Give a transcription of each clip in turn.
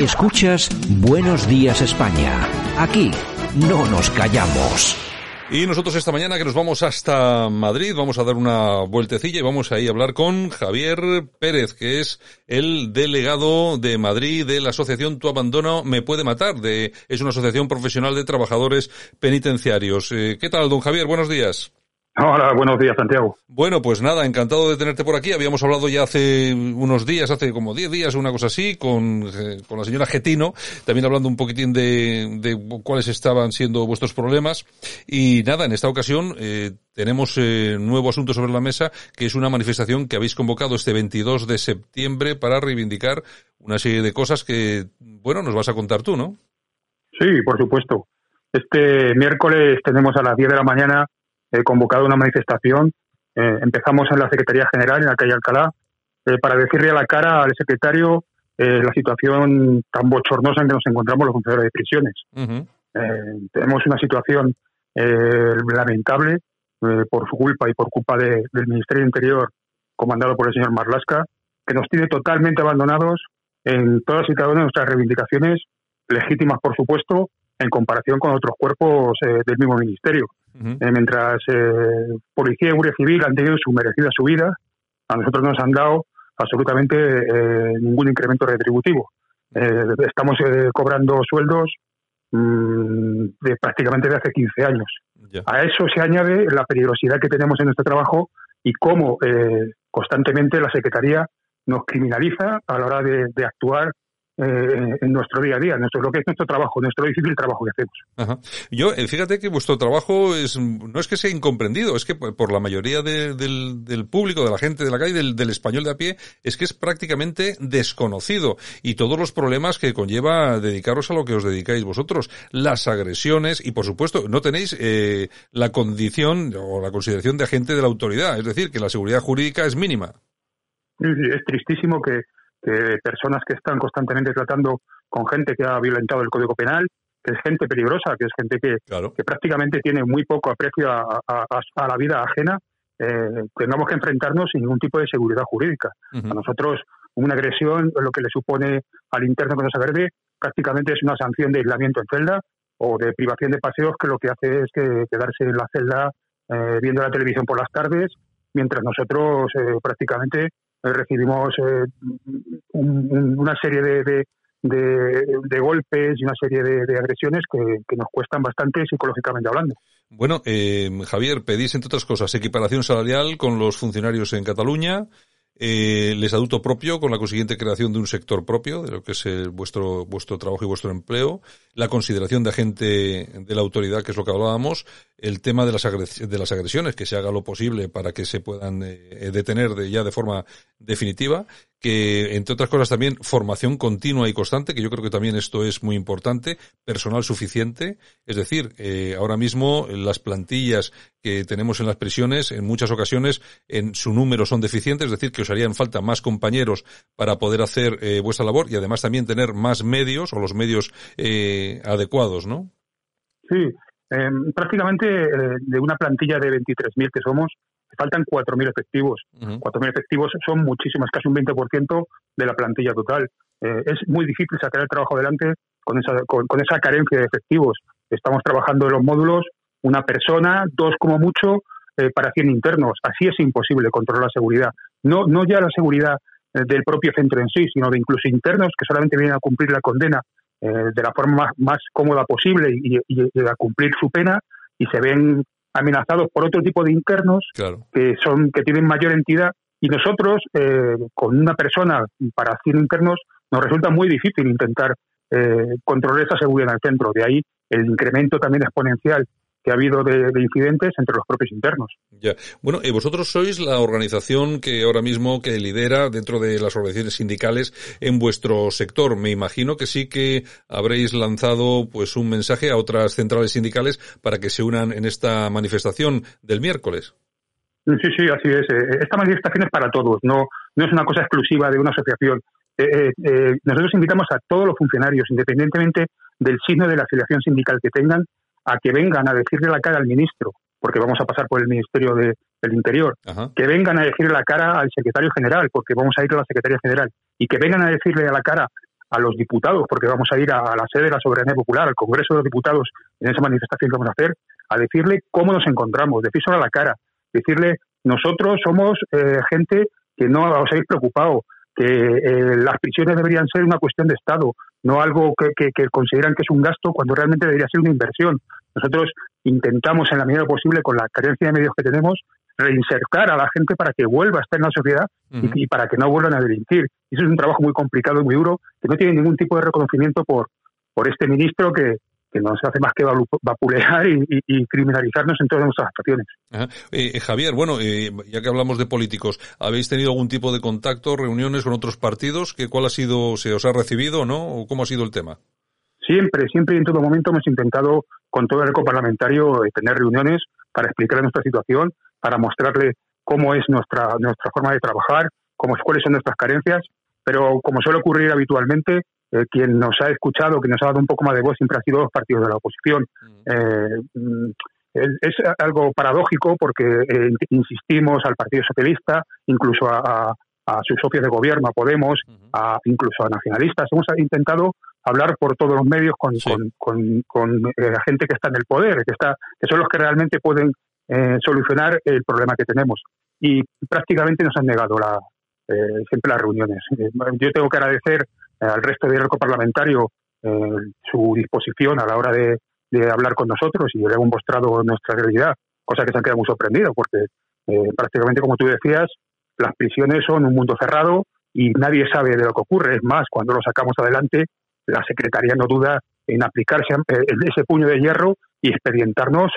Escuchas Buenos Días España. Aquí no nos callamos. Y nosotros esta mañana que nos vamos hasta Madrid, vamos a dar una vueltecilla y vamos ahí a hablar con Javier Pérez, que es el delegado de Madrid de la asociación Tu Abandono Me Puede Matar. De, es una asociación profesional de trabajadores penitenciarios. Eh, ¿Qué tal, don Javier? Buenos días. Hola, buenos días, Santiago. Bueno, pues nada, encantado de tenerte por aquí. Habíamos hablado ya hace unos días, hace como 10 días, una cosa así, con, eh, con la señora Getino, también hablando un poquitín de, de, cuáles estaban siendo vuestros problemas. Y nada, en esta ocasión eh, tenemos eh, nuevo asunto sobre la mesa, que es una manifestación que habéis convocado este 22 de septiembre para reivindicar una serie de cosas que, bueno, nos vas a contar tú, ¿no? Sí, por supuesto. Este miércoles tenemos a las 10 de la mañana he convocado una manifestación. Eh, empezamos en la Secretaría General, en la calle Alcalá, eh, para decirle a la cara al secretario eh, la situación tan bochornosa en que nos encontramos los funcionarios de prisiones. tenemos una situación lamentable por su culpa y por culpa del Ministerio Interior, comandado por el señor Marlasca, que nos tiene totalmente abandonados en todas y cada una de nuestras reivindicaciones, legítimas por supuesto, en comparación con otros cuerpos del mismo ministerio. Eh, mientras eh, policía y guardia civil han tenido su merecida subida, a nosotros no nos han dado absolutamente eh, ningún incremento retributivo. estamos cobrando sueldos mm, de prácticamente de hace 15 años. A eso se añade la peligrosidad que tenemos en nuestro trabajo y cómo constantemente la Secretaría nos criminaliza a la hora de actuar eh, en nuestro día a día, nuestro, lo que es nuestro trabajo, nuestro difícil trabajo que hacemos. Ajá. Yo, eh, fíjate que vuestro trabajo es, no es que sea incomprendido, es que por la mayoría del, del, público, de la gente de la calle, del, del, español de a pie, es que es prácticamente desconocido y todos los problemas que conlleva dedicaros a lo que os dedicáis vosotros, las agresiones y por supuesto no tenéis eh, la condición o la consideración de agente de la autoridad, es decir, que la seguridad jurídica es mínima. Es tristísimo que que personas que están constantemente tratando con gente que ha violentado el Código Penal, que es gente peligrosa, que es gente que, que prácticamente tiene muy poco aprecio a, la vida ajena, eh, tengamos que enfrentarnos sin ningún tipo de seguridad jurídica. A nosotros, una agresión, lo que le supone al interno que nos verde, prácticamente es una sanción de aislamiento en celda o de privación de paseos, que lo que hace es que quedarse en la celda eh, viendo la televisión por las tardes, mientras nosotros eh, prácticamente recibimos eh, una serie de, de, golpes y una serie de, agresiones que, nos cuestan bastante psicológicamente hablando. Bueno, eh, Javier, pedís entre otras cosas equiparación salarial con los funcionarios en Cataluña, eh, el estatuto propio con la consiguiente creación de un sector propio de lo que es vuestro vuestro trabajo y vuestro empleo, la consideración de agente de la autoridad, que es lo que hablábamos, el tema de las, de las agresiones, que se haga lo posible para que se puedan eh, detener de, ya de forma definitiva, que entre otras cosas también formación continua y constante, que yo creo que también esto es muy importante, personal suficiente, es decir, eh, ahora mismo las plantillas que tenemos en las prisiones en muchas ocasiones en su número son deficientes, es decir, que os harían falta más compañeros para poder hacer eh, vuestra labor y además también tener más medios o los medios eh, adecuados, ¿no? Sí, em, prácticamente eh, de una plantilla de 23.000 que somos, faltan 4.000 efectivos. 4.000 efectivos son muchísimos, casi un 20% de la plantilla total. Eh, es muy difícil sacar el trabajo adelante con esa, con, esa carencia de efectivos. Estamos trabajando en los módulos una persona, dos como mucho, eh, para 100 internos. Así es imposible controlar la seguridad. No, no ya la seguridad eh, del propio centro en sí, sino de incluso internos que solamente vienen a cumplir la condena de la forma más, cómoda posible y, a cumplir su pena y se ven amenazados por otro tipo de internos que son que tienen mayor entidad. Y nosotros eh, con una persona para 100 internos nos resulta muy difícil intentar eh, controlar esa seguridad en el centro. De ahí el incremento también exponencial que ha habido de, incidentes entre los propios internos. Ya. Bueno, y vosotros sois la organización que ahora mismo que lidera dentro de las organizaciones sindicales en vuestro sector. Me imagino que sí que habréis lanzado pues un mensaje a otras centrales sindicales para que se unan en esta manifestación del miércoles. Sí, sí, así es. Eh, esta manifestación es para todos, no, no es una cosa exclusiva de una asociación. Eh, eh, nosotros invitamos a todos los funcionarios, independientemente del signo de la afiliación sindical que tengan, a que vengan a decirle la cara al ministro, porque vamos a pasar por el Ministerio del Interior, que vengan a decirle la cara al secretario general, porque vamos a ir a la Secretaría General, y que vengan a decirle a la cara a los diputados, porque vamos a ir a, la sede de la soberanía popular, al Congreso de los Diputados, en esa manifestación que vamos a hacer, a decirle cómo nos encontramos, decírselo a la cara, decirle nosotros somos eh, gente que no os habéis preocupado, que eh, las prisiones deberían ser una cuestión de Estado, no algo que, consideran que es un gasto cuando realmente debería ser una inversión. Nosotros intentamos en la medida posible, con la carencia de medios que tenemos, reinsertar a la gente para que vuelva a estar en la sociedad y, para que no vuelvan a delinquir. Y eso es un trabajo muy complicado y muy duro que no tiene ningún tipo de reconocimiento por, por este ministro que, que no se hace más que vapulear y, criminalizarnos en todas nuestras actuaciones. Eh, eh, Javier, bueno, eh, ya que hablamos de políticos, ¿habéis tenido algún tipo de contacto, reuniones con otros partidos? ¿Qué, ¿Cuál ha sido, se os ha recibido, no? ¿O cómo ha sido el tema? Siempre, siempre y en todo momento hemos intentado con todo el eco parlamentario tener reuniones para explicar nuestra situación, para mostrarle cómo es nuestra, nuestra forma de trabajar, cómo, cuáles son nuestras carencias, pero como suele ocurrir habitualmente, eh, quien nos ha escuchado, quien nos ha dado un poco más de voz, siempre ha sido los partidos de la oposición. Eh, mm, es, algo paradójico porque eh, insistimos al Partido Socialista, incluso a, sus socios de gobierno, a Podemos, a, incluso a nacionalistas. Hemos intentado hablar por todos los medios con, con, la gente que está en el poder, que, está, que son los que realmente pueden solucionar el problema que tenemos. Y prácticamente nos han negado la, siempre las reuniones. yo tengo que agradecer eh, al resto del arco parlamentario eh, su disposición a la hora de, hablar con nosotros y le hemos mostrado nuestra realidad, cosa que se han quedado muy sorprendidos porque eh, prácticamente, como tú decías, las prisiones son un mundo cerrado y nadie sabe de lo que ocurre. Es más, cuando lo sacamos adelante, la Secretaría no duda en aplicarse ese puño de hierro y expedientarnos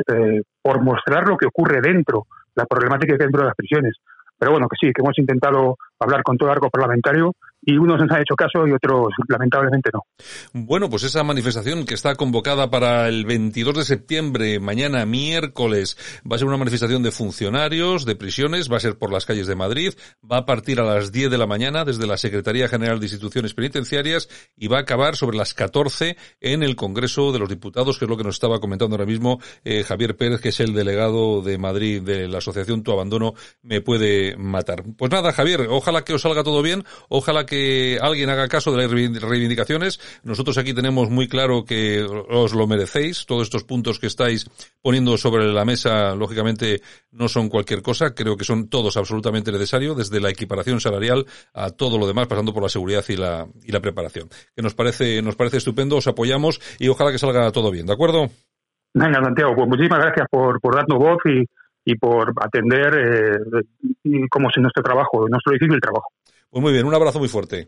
por mostrar lo que ocurre dentro, la problemática que hay dentro de las prisiones. Pero bueno, que sí, que hemos intentado hablar con todo el arco parlamentario y unos nos han hecho caso y otros lamentablemente no. Bueno, pues esa manifestación que está convocada para el 22 de septiembre, mañana miércoles, va a ser una manifestación de funcionarios, de prisiones, va a ser por las calles de Madrid, va a partir a las 10 de la mañana desde la Secretaría General de Instituciones Penitenciarias y va a acabar sobre las 14 en el Congreso de los Diputados, que es lo que nos estaba comentando ahora mismo eh, Javier Pérez, que es el delegado de Madrid de la Asociación Tu Abandono me puede matar. Pues nada, Javier, ojalá que os salga todo bien, ojalá que alguien haga caso de las reivindicaciones. Nosotros aquí tenemos muy claro que os lo merecéis. Todos estos puntos que estáis poniendo sobre la mesa, lógicamente, no son cualquier cosa. Creo que son todos absolutamente necesarios, desde la equiparación salarial a todo lo demás, pasando por la seguridad y la, y la preparación. Que nos parece, nos parece estupendo, os apoyamos y ojalá que salga todo bien, ¿de acuerdo? Venga, Santiago, pues muchísimas gracias por darnos voz y, y por atender eh, cómo es nuestro trabajo, nuestro difícil trabajo. Pues muy bien, un abrazo muy fuerte.